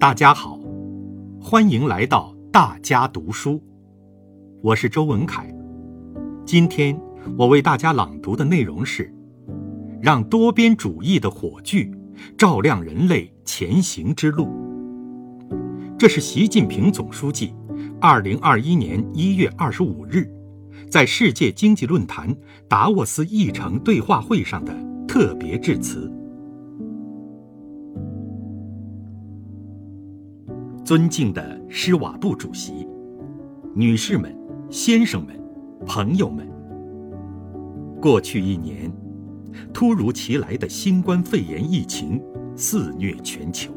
大家好，欢迎来到大家读书，我是周文凯。今天我为大家朗读的内容是：让多边主义的火炬照亮人类前行之路。这是习近平总书记二零二一年一月二十五日在世界经济论坛达沃斯议程对话会上的特别致辞。尊敬的施瓦布主席、女士们、先生们、朋友们，过去一年，突如其来的新冠肺炎疫情肆虐全球，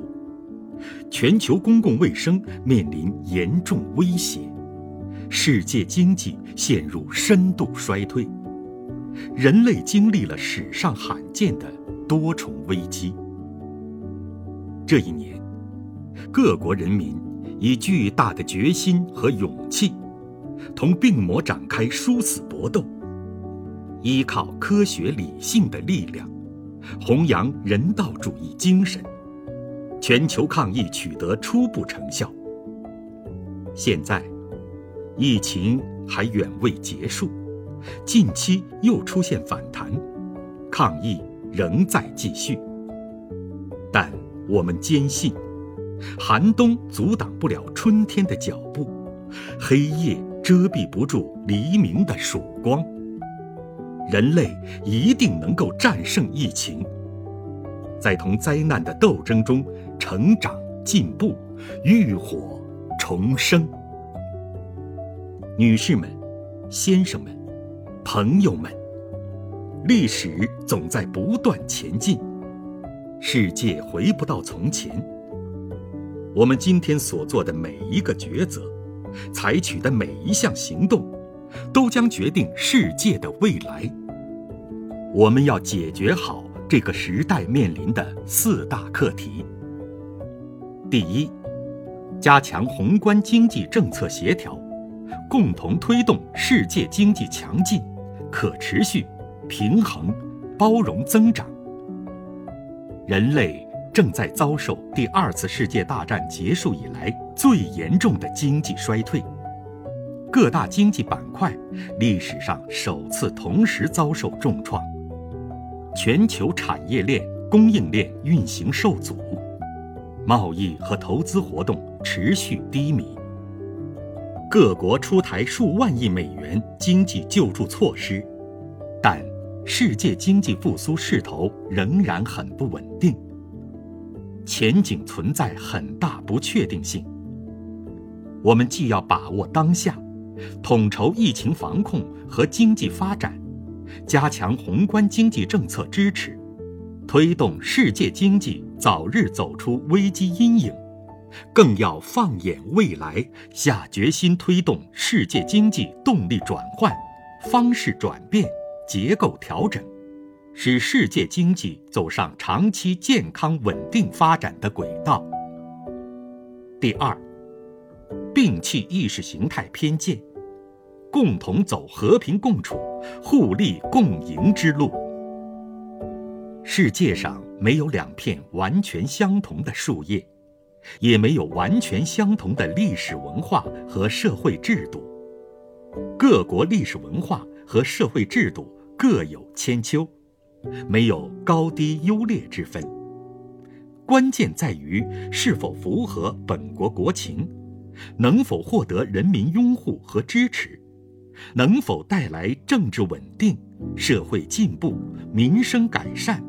全球公共卫生面临严重威胁，世界经济陷入深度衰退，人类经历了史上罕见的多重危机。这一年。各国人民以巨大的决心和勇气，同病魔展开殊死搏斗，依靠科学理性的力量，弘扬人道主义精神，全球抗疫取得初步成效。现在，疫情还远未结束，近期又出现反弹，抗疫仍在继续，但我们坚信。寒冬阻挡不了春天的脚步，黑夜遮蔽不住黎明的曙光。人类一定能够战胜疫情，在同灾难的斗争中成长进步，浴火重生。女士们、先生们、朋友们，历史总在不断前进，世界回不到从前。我们今天所做的每一个抉择，采取的每一项行动，都将决定世界的未来。我们要解决好这个时代面临的四大课题：第一，加强宏观经济政策协调，共同推动世界经济强劲、可持续、平衡、包容增长。人类。正在遭受第二次世界大战结束以来最严重的经济衰退，各大经济板块历史上首次同时遭受重创，全球产业链、供应链运行受阻，贸易和投资活动持续低迷。各国出台数万亿美元经济救助措施，但世界经济复苏势头仍然很不稳定。前景存在很大不确定性。我们既要把握当下，统筹疫情防控和经济发展，加强宏观经济政策支持，推动世界经济早日走出危机阴影，更要放眼未来，下决心推动世界经济动力转换、方式转变、结构调整。使世界经济走上长期健康稳定发展的轨道。第二，摒弃意识形态偏见，共同走和平共处、互利共赢之路。世界上没有两片完全相同的树叶，也没有完全相同的历史文化和社会制度。各国历史文化和社会制度各有千秋。没有高低优劣之分，关键在于是否符合本国国情，能否获得人民拥护和支持，能否带来政治稳定、社会进步、民生改善，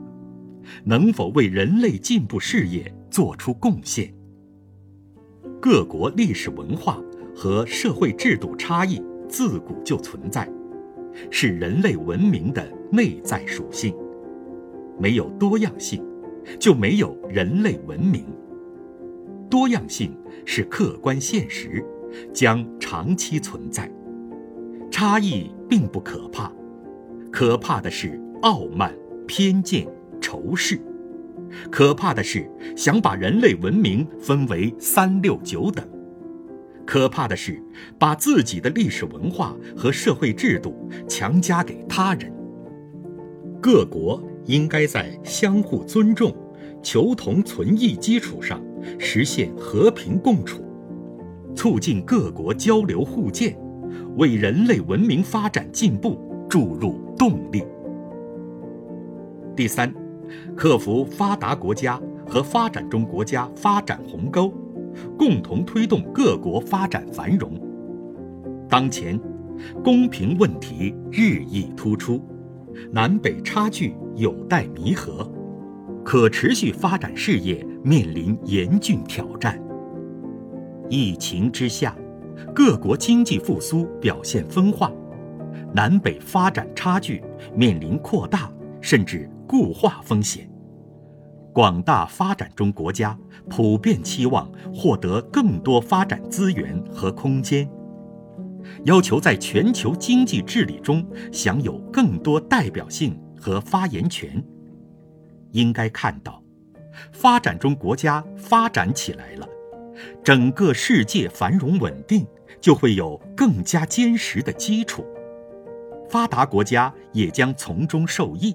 能否为人类进步事业做出贡献。各国历史文化和社会制度差异自古就存在，是人类文明的内在属性。没有多样性，就没有人类文明。多样性是客观现实，将长期存在。差异并不可怕，可怕的是傲慢、偏见、仇视。可怕的是想把人类文明分为三六九等。可怕的是把自己的历史文化和社会制度强加给他人。各国。应该在相互尊重、求同存异基础上，实现和平共处，促进各国交流互鉴，为人类文明发展进步注入动力。第三，克服发达国家和发展中国家发展鸿沟，共同推动各国发展繁荣。当前，公平问题日益突出，南北差距有待弥合，可持续发展事业面临严峻挑战。疫情之下，各国经济复苏表现分化，南北发展差距面临扩大甚至。固化风险，广大发展中国家普遍期望获得更多发展资源和空间，要求在全球经济治理中享有更多代表性和发言权。应该看到，发展中国家发展起来了，整个世界繁荣稳定就会有更加坚实的基础，发达国家也将从中受益。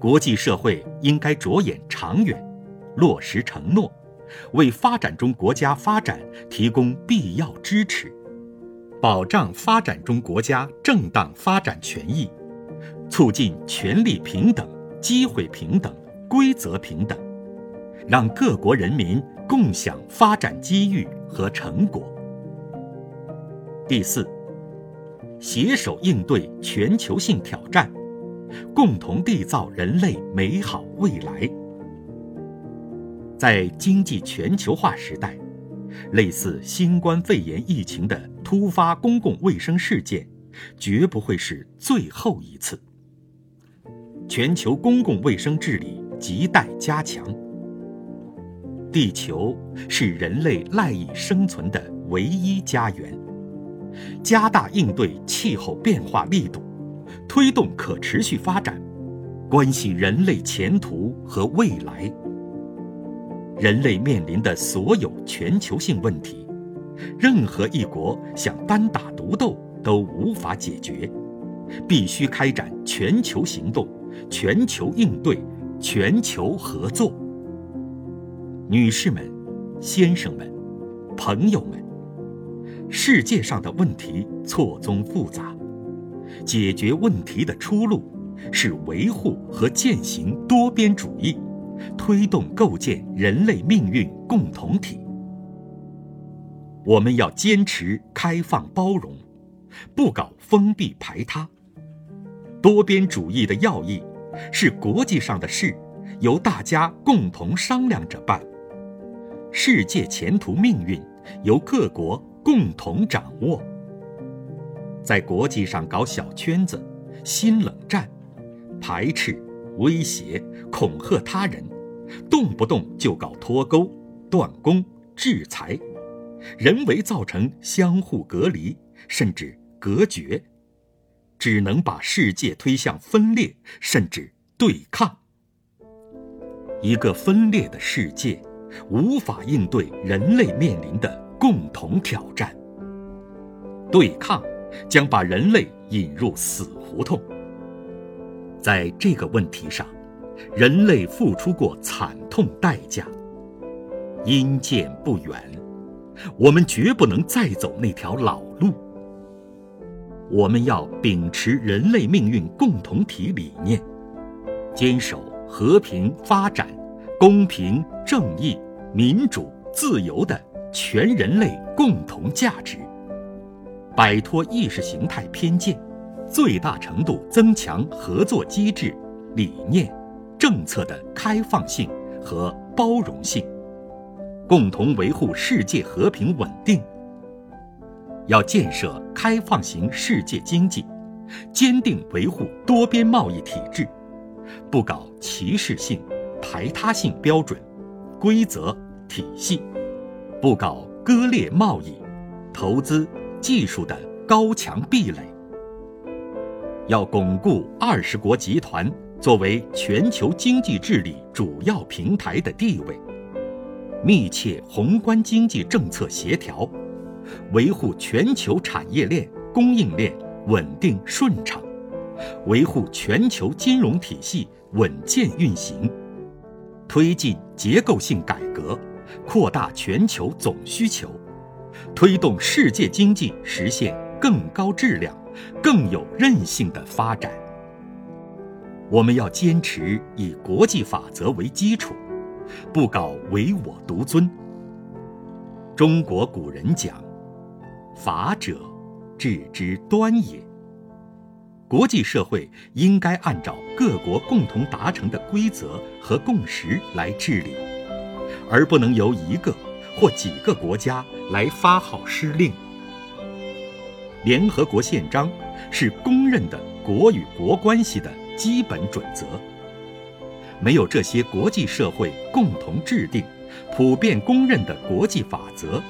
国际社会应该着眼长远，落实承诺，为发展中国家发展提供必要支持，保障发展中国家正当发展权益，促进权利平等、机会平等、规则平等，让各国人民共享发展机遇和成果。第四，携手应对全球性挑战。共同缔造人类美好未来。在经济全球化时代，类似新冠肺炎疫情的突发公共卫生事件，绝不会是最后一次。全球公共卫生治理亟待加强。地球是人类赖以生存的唯一家园，加大应对气候变化力度。推动可持续发展，关系人类前途和未来。人类面临的所有全球性问题，任何一国想单打独斗都无法解决，必须开展全球行动、全球应对、全球合作。女士们、先生们、朋友们，世界上的问题错综复杂。解决问题的出路是维护和践行多边主义，推动构建人类命运共同体。我们要坚持开放包容，不搞封闭排他。多边主义的要义是国际上的事由大家共同商量着办，世界前途命运由各国共同掌握。在国际上搞小圈子、新冷战、排斥、威胁、恐吓他人，动不动就搞脱钩、断供、制裁，人为造成相互隔离甚至隔绝，只能把世界推向分裂甚至对抗。一个分裂的世界，无法应对人类面临的共同挑战。对抗。将把人类引入死胡同。在这个问题上，人类付出过惨痛代价。阴见不远，我们绝不能再走那条老。我们要秉持人类命运共同体理念，坚守和平发展、公平正义、民主自由的全人类共同价值。摆脱意识形态偏见，最大程度增强合作机制、理念、政策的开放性和包容性，共同维护世界和平稳定。要建设开放型世界经济，坚定维护多边贸易体制，不搞歧视性、排他性标准、规则体系，不搞割裂贸易、投资。技术的高墙壁垒，要巩固二十国集团作为全球经济治理主要平台的地位，密切宏观经济政策协调，维护全球产业链供应链稳定顺畅，维护全球金融体系稳健运行，推进结构性改革，扩大全球总需求，推动世界经济实现更高质量、更有韧性的发展。我们要坚持以国际法则为基础，不搞唯我独尊。中国古人讲：“法者，治之端也。”国际社会应该按照各国共同达成的规则和共识来治理，而不能由一个或几个国家来发号施令。联合国宪章是公认的国与国关系的基本准则，没有这些国际社会共同制定、普遍公认的国际法则，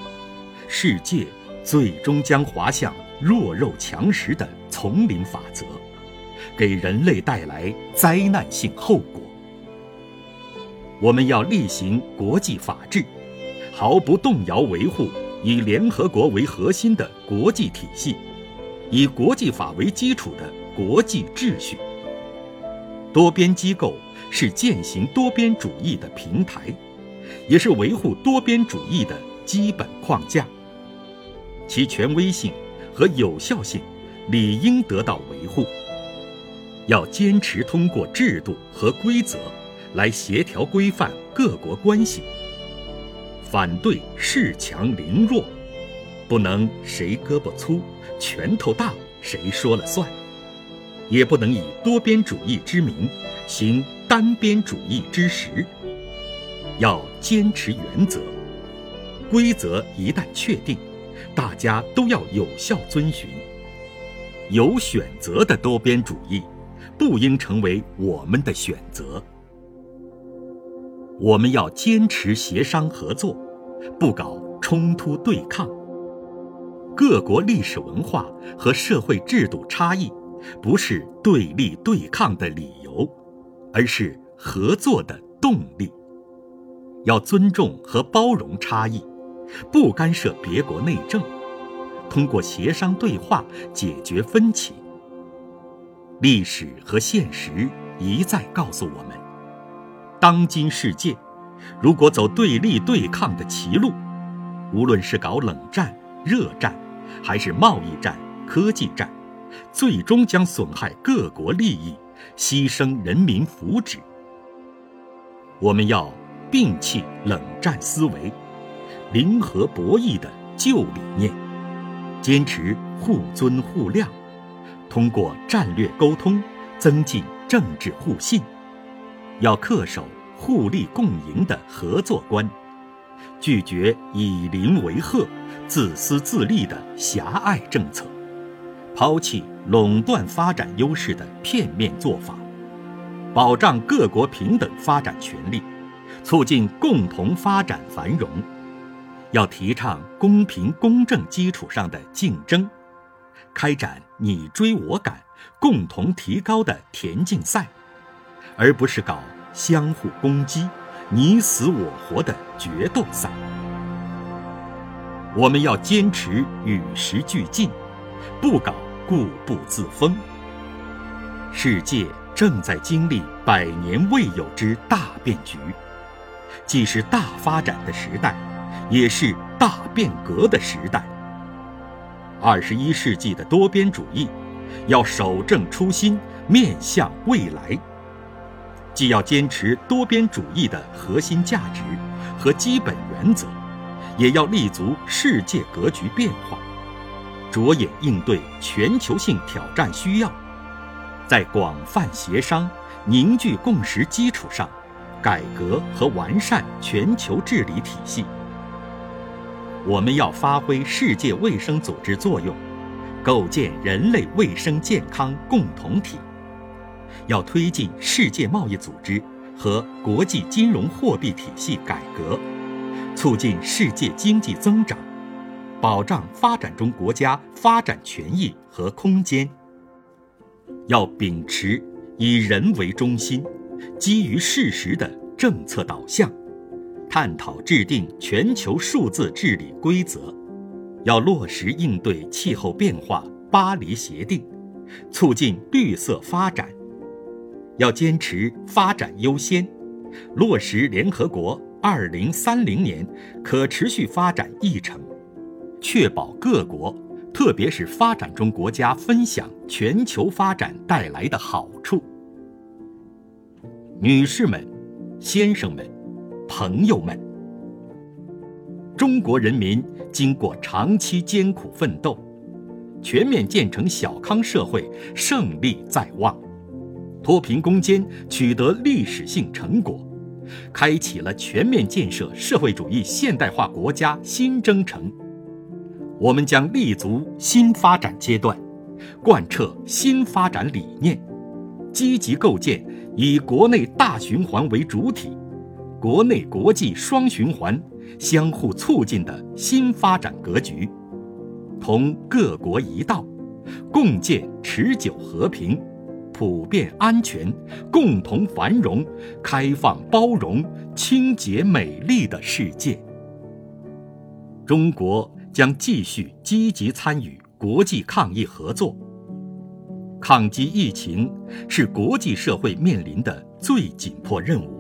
世界最终将滑向弱肉强食的。丛林法则，给人类带来灾难性后果。我们要例行国际法治，毫不动摇维护以联合国为核心的国际体系，以国际法为基础的国际秩序。多边机构是践行多边主义的平台，也是维护多边主义的基本框架。其权威性和有效性。理应得到维护。要坚持通过制度和规则来协调规范各国关系，反对恃强凌弱，不能谁胳膊粗、拳头大谁说了算，也不能以多边主义之名行单边主义之实。要坚持原则，规则一旦确定，大家都要有效遵循。有选择的多边主义，不应成为我们的选择。我们要坚持协商合作，不搞冲突对抗。各国历史文化和社会制度差异，不是对立对抗的理由，而是合作的动力。要尊重和包容差异，不干涉别国内政。通过协商对话解决分歧。历史和现实一再告诉我们，当今世界如果走对立对抗的歧路，无论是搞冷战、热战，还是贸易战、科技战，最终将损害各国利益，牺牲人民福祉。我们要摒弃冷战思维，零和博弈的旧理念。坚持互尊互谅，通过战略沟通增进政治互信，要恪守互利共赢的合作观，拒绝以邻为壑、自私自利的狭隘政策，抛弃垄断发展优势的片面做法，保障各国平等发展权利，促进共同发展繁荣。要提倡公平公正基础上的竞争，开展你追我赶、共同提高的田径赛，而不是搞相互攻击、你死我活的决斗赛。我们要坚持与时俱进，不搞固步自封。世界正在经历百年未有之大变局，既是大发展的时代。也是大变革的时代。二十一世纪的多边主义，要守正初心，面向未来。既要坚持多边主义的核心价值和基本原则，也要立足世界格局变化，着眼应对全球性挑战需要，在广泛协商、凝聚共识基础上，改革和完善全球治理体系。我们要发挥世界卫生组织作用，构建人类卫生健康共同体；要推进世界贸易组织和国际金融货币体系改革，促进世界经济增长，保障发展中国家发展权益和空间；要秉持以人为中心、基于事实的政策导向。探讨制定全球数字治理规则，要落实应对气候变化《巴黎协定》，促进绿色发展；要坚持发展优先，落实联合国二零三零年可持续发展议程，确保各国，特别是发展中国家分享全球发展带来的好处。女士们、先生们、朋友们，中国人民经过长期艰苦奋斗，全面建成小康社会胜利在望，脱贫攻坚取得历史性成果。开启了全面建设社会主义现代化国家新征程，我们将立足新发展阶段，贯彻新发展理念，积极构建以国内大循环为主体、国内国际双循环相互促进的新发展格局，同各国一道，共建持久和平。普遍安全、共同繁荣、开放包容、清洁美丽的世界。中国将继续积极参与国际抗疫合作。抗击疫情是国际社会面临的最紧迫任务，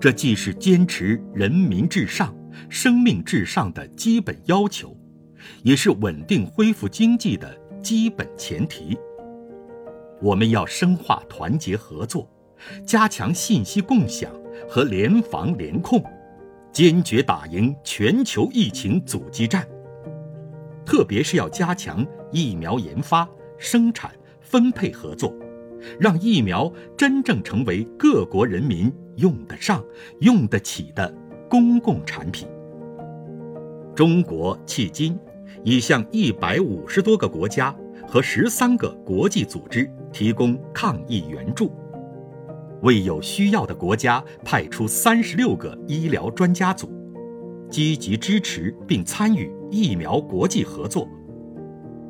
这既是坚持人民至上、生命至上的基本要求，也是稳定恢复经济的基本前提。我们要深化团结合作，加强信息共享和联防联控，坚决打赢全球疫情阻击战。特别是要加强疫苗研发、生产、分配合作，让疫苗真正成为各国人民用得上、用得起的公共产品。中国迄今已向一百五十多个国家。和十三个国际组织提供抗疫援助，为有需要的国家派出三十六个医疗专家组，积极支持并参与疫苗国际合作。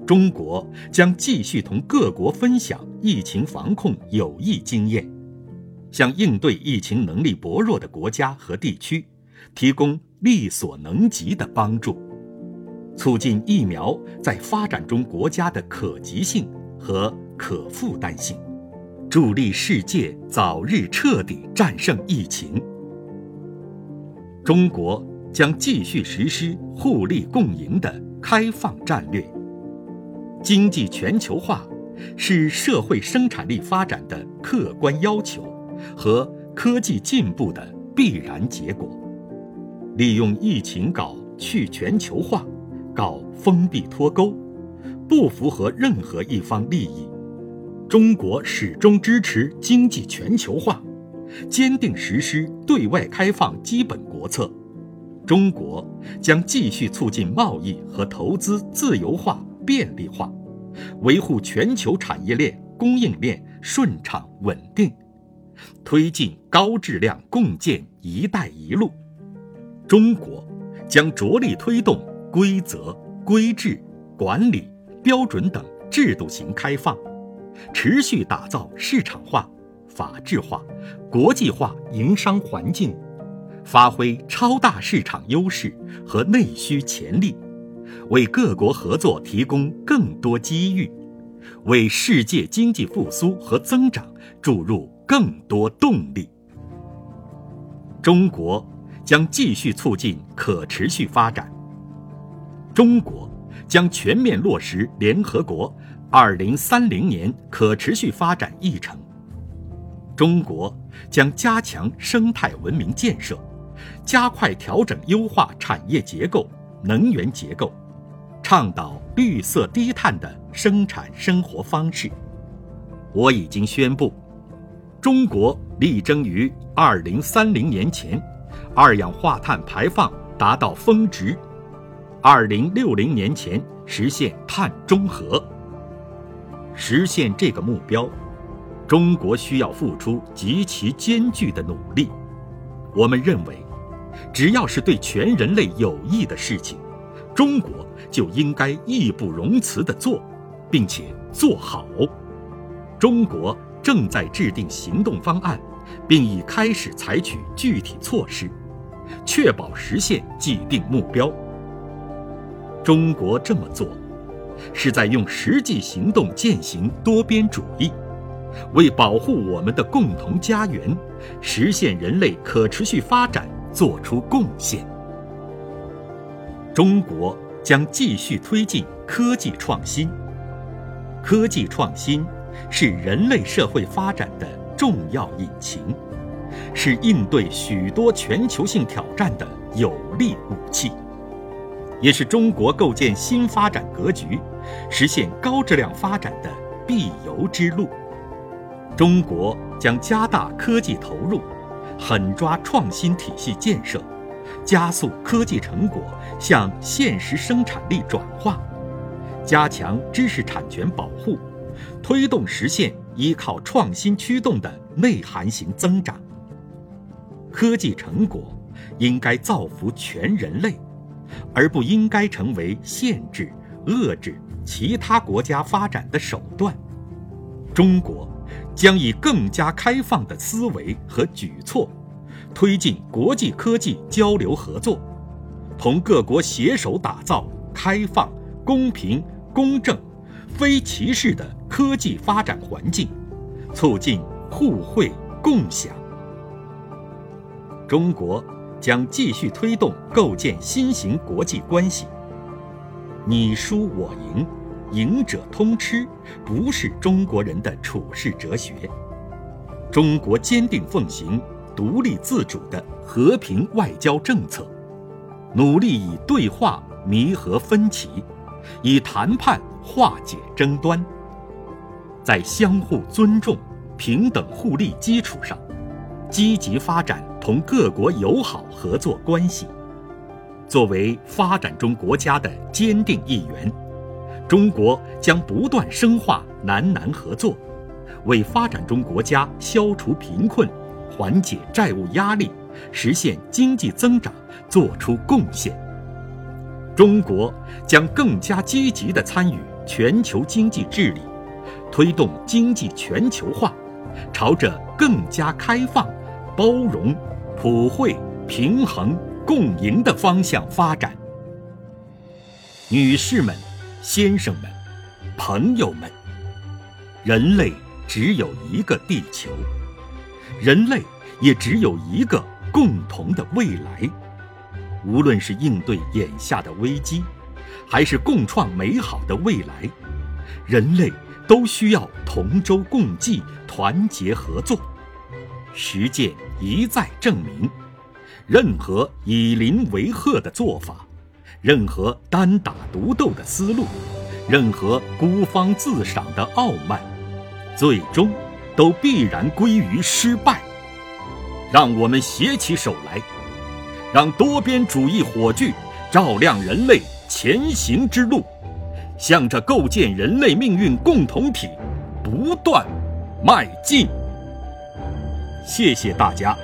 中国将继续同各国分享疫情防控有益经验，向应对疫情能力薄弱的国家和地区提供力所能及的帮助。促进疫苗在发展中国家的可及性和可负担性，助力世界早日彻底战胜疫情。中国将继续实施互利共赢的开放战略。经济全球化是社会生产力发展的客观要求和科技进步的必然结果。利用疫情搞去全球化。搞封闭脱钩，不符合任何一方利益。中国始终支持经济全球化，坚定实施对外开放基本国策。中国将继续促进贸易和投资自由化便利化，维护全球产业链供应链顺畅稳定，推进高质量共建“一带一路”。中国将着力推动。规则、规制、管理、标准等制度型开放，持续打造市场化、法治化、国际化营商环境，发挥超大市场优势和内需潜力，为各国合作提供更多机遇，为世界经济复苏和增长注入更多动力。中国将继续促进可持续发展。中国将全面落实联合国2030年可持续发展议程。中国将加强生态文明建设，加快调整优化产业结构、能源结构，倡导绿色低碳的生产生活方式。我已经宣布，中国力争于2030年前，二氧化碳排放达到峰值。二零六零年前实现碳中和。实现这个目标，中国需要付出极其艰巨的努力。我们认为，只要是对全人类有益的事情，中国就应该义不容辞地做，并且做好。中国正在制定行动方案，并已开始采取具体措施，确保实现既定目标。中国这么做，是在用实际行动践行多边主义，为保护我们的共同家园，实现人类可持续发展做出贡献。中国将继续推进科技创新。科技创新是人类社会发展的重要引擎，是应对许多全球性挑战的有力武器，也是中国构建新发展格局、实现高质量发展的必由之路。中国将加大科技投入，狠抓创新体系建设。加速科技成果向现实生产力转化，加强知识产权保护，推动实现依靠创新驱动的内涵型增长。科技成果应该造福全人类，而不应该成为限制、遏制其他国家发展的手段。中国将以更加开放的思维和举措。推进国际科技交流合作，同各国携手打造开放、公平、公正、非歧视的科技发展环境，促进互惠共享。中国将继续推动构建新型国际关系。你输我赢，赢者通吃，不是中国人的处世哲学。中国坚定奉行。独立自主的和平外交政策，努力以对话弥合分歧，以谈判化解争端，在相互尊重、平等互利基础上，积极发展同各国友好合作关系。作为发展中国家的坚定一员，中国将不断深化南南合作，为发展中国家消除贫困。缓解债务压力，实现经济增长做出贡献。中国将更加积极地参与全球经济治理，推动经济全球化，朝着更加开放、包容、普惠、平衡、共赢的方向发展。女士们、先生们、朋友们，人类只有一个地球。人类也只有一个共同的未来，无论是应对眼下的危机，还是共创美好的未来，人类都需要同舟共济、团结合作。实践一再证明，任何以邻为壑的做法，任何单打独斗的思路，任何孤芳自赏的傲慢，最终。都必然归于失败。让我们携起手来，让多边主义火炬照亮人类前行之路，向着构建人类命运共同体不断迈进。谢谢大家。